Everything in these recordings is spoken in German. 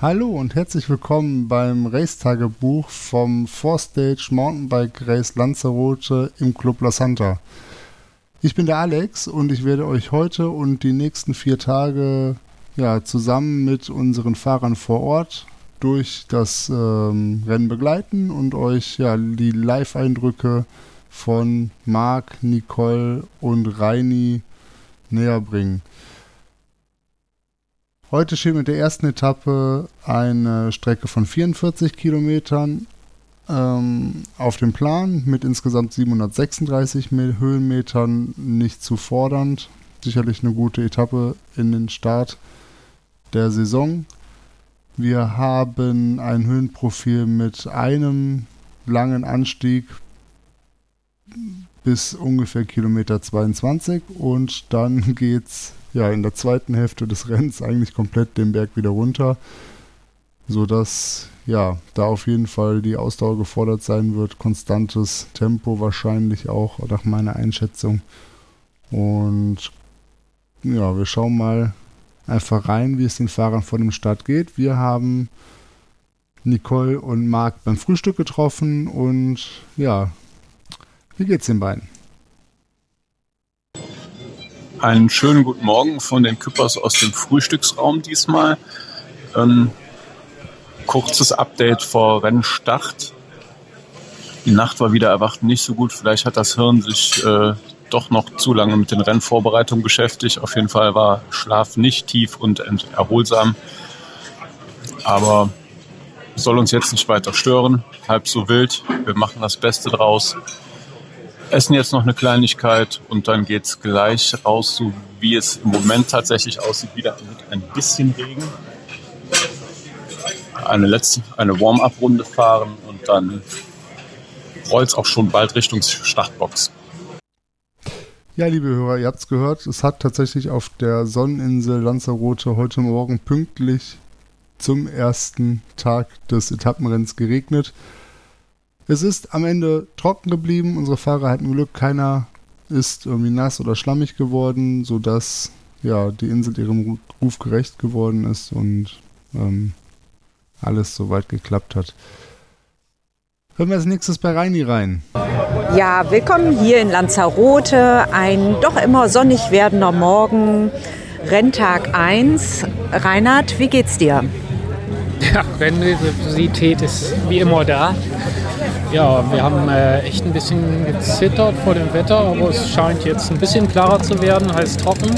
Hallo und herzlich willkommen beim Race-Tagebuch vom Four-Stage Mountainbike Race Lanzarote im Club La Santa. Ich bin der Alex und ich werde euch heute und die nächsten vier Tage ja, zusammen mit unseren Fahrern vor Ort durch das ähm, Rennen begleiten und euch ja, die Live-Eindrücke von Marc, Nicole und Reini näher bringen. Heute steht mit der ersten Etappe eine Strecke von 44 Kilometern ähm, auf dem Plan mit insgesamt 736 Höhenmetern, nicht zu fordernd. Sicherlich eine gute Etappe in den Start der Saison. Wir haben ein Höhenprofil mit einem langen Anstieg bis ungefähr Kilometer 22 und dann geht's ja in der zweiten Hälfte des Rennens eigentlich komplett den Berg wieder runter, sodass ja da auf jeden Fall die Ausdauer gefordert sein wird, konstantes Tempo wahrscheinlich auch nach meiner Einschätzung und ja wir schauen mal einfach rein, wie es den Fahrern vor dem Start geht. Wir haben Nicole und Marc beim Frühstück getroffen und ja, wie geht's den beiden? Einen schönen guten Morgen von den Küppers aus dem Frühstücksraum diesmal. Ähm, kurzes Update vor Rennstart. Die Nacht war wieder erwacht nicht so gut. Vielleicht hat das Hirn sich äh, doch noch zu lange mit den Rennvorbereitungen beschäftigt. Auf jeden Fall war Schlaf nicht tief und erholsam. Aber soll uns jetzt nicht weiter stören. Halb so wild. Wir machen das Beste draus essen jetzt noch eine Kleinigkeit und dann geht es gleich raus, so wie es im Moment tatsächlich aussieht, wieder mit ein bisschen Regen. Eine letzte, eine Warm-up-Runde fahren und dann rollt es auch schon bald Richtung Startbox. Ja, liebe Hörer, ihr habt es gehört, es hat tatsächlich auf der Sonneninsel Lanzarote heute Morgen pünktlich zum ersten Tag des Etappenrennens geregnet. Es ist am Ende trocken geblieben. Unsere Fahrer hatten Glück. Keiner ist irgendwie nass oder schlammig geworden, sodass ja, die Insel ihrem Ruf gerecht geworden ist und ähm, alles soweit geklappt hat. Hören wir als nächstes bei Reini rein. Ja, willkommen hier in Lanzarote. Ein doch immer sonnig werdender Morgen. Renntag 1. Reinhard, wie geht's dir? Ja, Rennnervosität ist wie immer da. Ja, wir haben äh, echt ein bisschen gezittert vor dem Wetter, aber es scheint jetzt ein bisschen klarer zu werden, heißt trocken.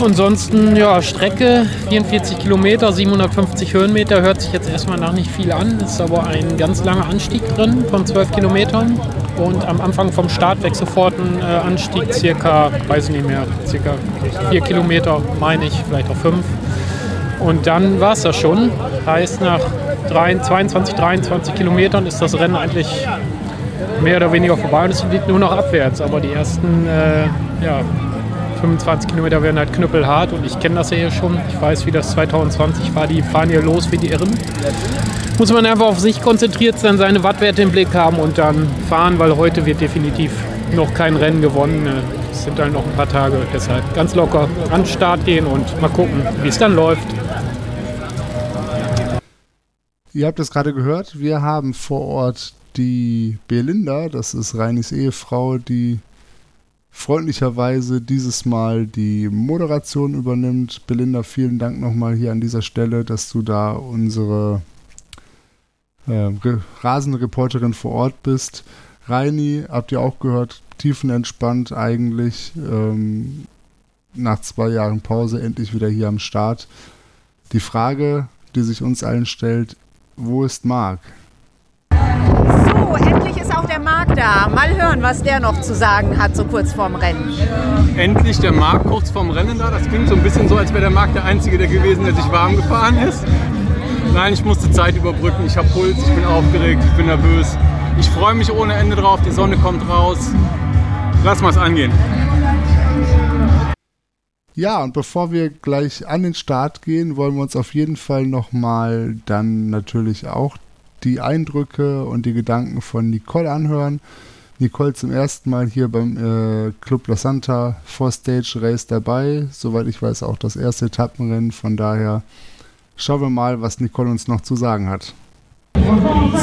Ansonsten, ja, Strecke 44 Kilometer, 750 Höhenmeter, hört sich jetzt erstmal nach nicht viel an, ist aber ein ganz langer Anstieg drin von 12 Kilometern. Und am Anfang vom Start weg sofort ein äh, Anstieg, circa, weiß ich nicht mehr, circa 4 Kilometer, meine ich, vielleicht auch 5. Und dann war es das schon. Heißt, nach 22, 23 Kilometern ist das Rennen eigentlich mehr oder weniger vorbei und es liegt nur noch abwärts. Aber die ersten äh, ja, 25 Kilometer werden halt knüppelhart und ich kenne das ja hier schon. Ich weiß, wie das 2020 war. Die fahren hier los wie die Irren. Muss man einfach auf sich konzentriert sein, seine Wattwerte im Blick haben und dann fahren, weil heute wird definitiv noch kein Rennen gewonnen. Es sind halt noch ein paar Tage. Deshalb ganz locker an den Start gehen und mal gucken, wie es dann läuft. Ihr habt es gerade gehört, wir haben vor Ort die Belinda, das ist Reinis Ehefrau, die freundlicherweise dieses Mal die Moderation übernimmt. Belinda, vielen Dank nochmal hier an dieser Stelle, dass du da unsere äh, Rasenreporterin vor Ort bist. Reini, habt ihr auch gehört, tiefenentspannt eigentlich. Ähm, nach zwei Jahren Pause endlich wieder hier am Start. Die Frage, die sich uns allen stellt, wo ist Marc? So, endlich ist auch der Marc da. Mal hören, was der noch zu sagen hat, so kurz vorm Rennen. Endlich der Marc kurz vorm Rennen da. Das klingt so ein bisschen so, als wäre der Marc der Einzige der gewesen, der sich warm gefahren ist. Nein, ich musste Zeit überbrücken. Ich habe Puls, ich bin aufgeregt, ich bin nervös. Ich freue mich ohne Ende drauf. Die Sonne kommt raus. Lass mal es angehen. Ja, und bevor wir gleich an den Start gehen, wollen wir uns auf jeden Fall nochmal dann natürlich auch die Eindrücke und die Gedanken von Nicole anhören. Nicole zum ersten Mal hier beim äh, Club La Santa Four Stage Race dabei. Soweit ich weiß, auch das erste Etappenrennen. Von daher Schauen wir mal, was Nicole uns noch zu sagen hat.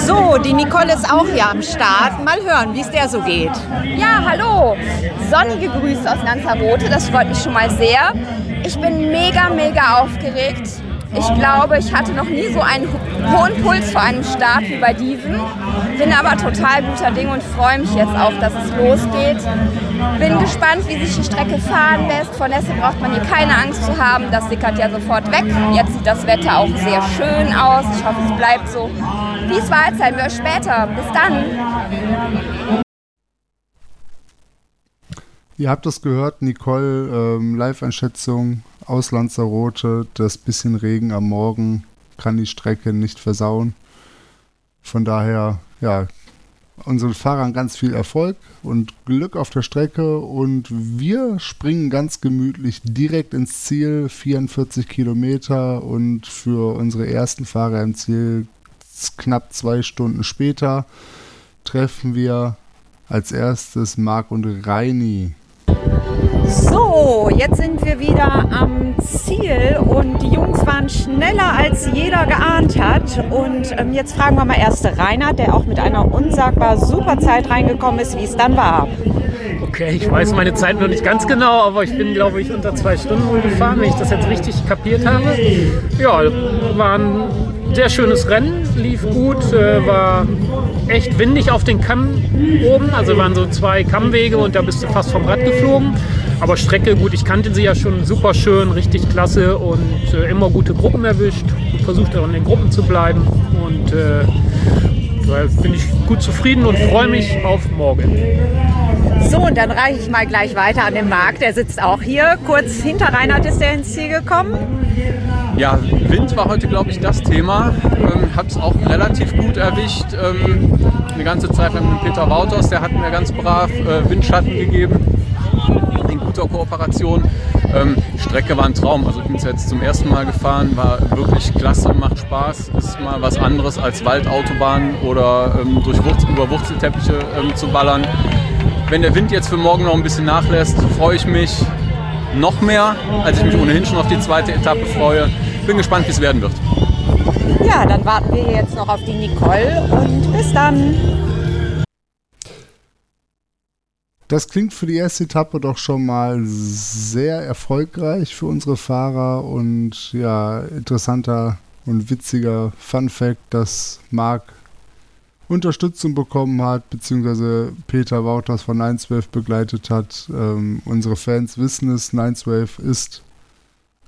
So, die Nicole ist auch hier am Start. Mal hören, wie es der so geht. Ja, hallo. Sonnige Grüße aus Lanzarote, das freut mich schon mal sehr. Ich bin mega, mega aufgeregt. Ich glaube, ich hatte noch nie so einen hohen Puls vor einem Start wie bei diesem. Bin aber total guter Ding und freue mich jetzt auch, dass es losgeht. Bin gespannt, wie sich die Strecke fahren lässt. Vor Nässe braucht man hier keine Angst zu haben. Das sickert ja sofort weg. Jetzt sieht das Wetter auch sehr schön aus. Ich hoffe, es bleibt so. Wie es war, erzählen wir euch später. Bis dann. Ihr habt das gehört, Nicole, ähm, Live-Einschätzung aus Lanzarote. Das bisschen Regen am Morgen kann die Strecke nicht versauen. Von daher, ja, unseren Fahrern ganz viel Erfolg und Glück auf der Strecke und wir springen ganz gemütlich direkt ins Ziel, 44 Kilometer und für unsere ersten Fahrer im Ziel knapp zwei Stunden später treffen wir als erstes Marc und Reini. So, jetzt sind wir wieder am Ziel und die Jungs waren schneller als jeder geahnt hat. Und ähm, jetzt fragen wir mal erst Reinhard, der auch mit einer unsagbar super Zeit reingekommen ist, wie es dann war. Okay, ich weiß meine Zeit noch nicht ganz genau, aber ich bin, glaube ich, unter zwei Stunden gefahren, wenn ich das jetzt richtig kapiert habe. Ja, war ein sehr schönes Rennen, lief gut, äh, war echt windig auf den Kamm oben. Also waren so zwei Kammwege und da bist du fast vom Rad geflogen. Aber Strecke, gut, ich kannte sie ja schon super schön, richtig klasse und äh, immer gute Gruppen erwischt. Versucht auch in den Gruppen zu bleiben und äh, da bin ich gut zufrieden und freue mich auf morgen. So, und dann reiche ich mal gleich weiter an den Markt. Der sitzt auch hier. Kurz hinter Reinhard ist er ins Ziel gekommen. Ja, Wind war heute, glaube ich, das Thema. Ähm, Hat es auch relativ gut erwischt. Ähm, eine ganze Zeit lang mit Peter Wouters, der hat mir ganz brav äh, Windschatten gegeben. In guter Kooperation. Ähm, Strecke war ein Traum. Also ich bin jetzt zum ersten Mal gefahren, war wirklich klasse, macht Spaß. Ist mal was anderes als Waldautobahn oder ähm, durch Wurzel, über Wurzelteppiche ähm, zu ballern. Wenn der Wind jetzt für morgen noch ein bisschen nachlässt, freue ich mich noch mehr, als ich mich ohnehin schon auf die zweite Etappe freue. Bin gespannt, wie es werden wird. Ja, dann warten wir jetzt noch auf die Nicole und bis dann. Das klingt für die erste Etappe doch schon mal sehr erfolgreich für unsere Fahrer und ja, interessanter und witziger Fun Fact, dass Marc Unterstützung bekommen hat, beziehungsweise Peter Wouters von 912 begleitet hat. Ähm, unsere Fans wissen es, 912 ist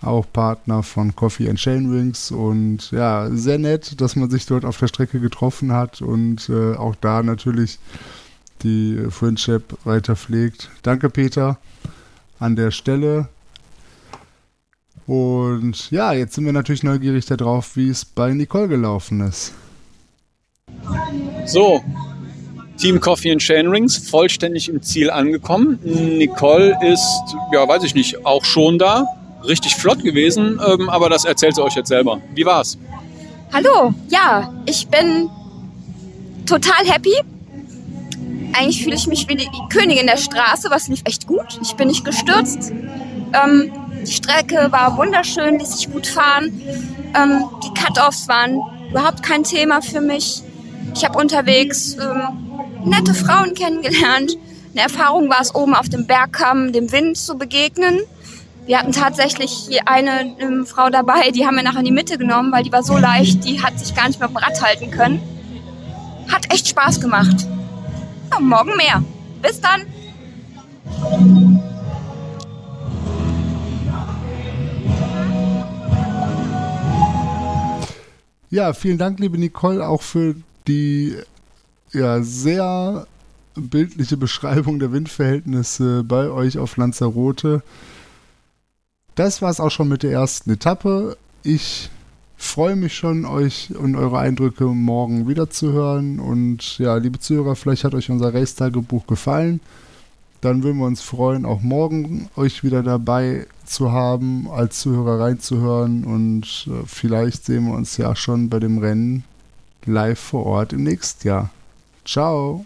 auch Partner von Coffee and Chain Wings und ja, sehr nett, dass man sich dort auf der Strecke getroffen hat und äh, auch da natürlich die Friendship weiter pflegt. Danke, Peter, an der Stelle. Und ja, jetzt sind wir natürlich neugierig darauf, wie es bei Nicole gelaufen ist. So, Team Coffee and Chain Rings vollständig im Ziel angekommen. Nicole ist, ja, weiß ich nicht, auch schon da. Richtig flott gewesen, ähm, aber das erzählt sie euch jetzt selber. Wie war's? Hallo, ja, ich bin total happy. Eigentlich fühle ich mich wie die Königin der Straße, was lief echt gut. Ich bin nicht gestürzt. Ähm, die Strecke war wunderschön, ließ sich gut fahren. Ähm, die Cut-Offs waren überhaupt kein Thema für mich. Ich habe unterwegs ähm, nette Frauen kennengelernt. Eine Erfahrung war es, oben auf dem Bergkamm dem Wind zu begegnen. Wir hatten tatsächlich eine ähm, Frau dabei, die haben wir nachher in die Mitte genommen, weil die war so leicht, die hat sich gar nicht mehr am Rad halten können. Hat echt Spaß gemacht. Ja, morgen mehr. Bis dann. Ja, vielen Dank, liebe Nicole, auch für die ja, sehr bildliche Beschreibung der Windverhältnisse bei euch auf Lanzarote. Das war es auch schon mit der ersten Etappe. Ich freue mich schon, euch und eure Eindrücke morgen wieder zu hören. Und ja, liebe Zuhörer, vielleicht hat euch unser Race-Tagebuch gefallen. Dann würden wir uns freuen, auch morgen euch wieder dabei zu haben, als Zuhörer reinzuhören. Und äh, vielleicht sehen wir uns ja schon bei dem Rennen live vor Ort im nächsten Jahr. Ciao.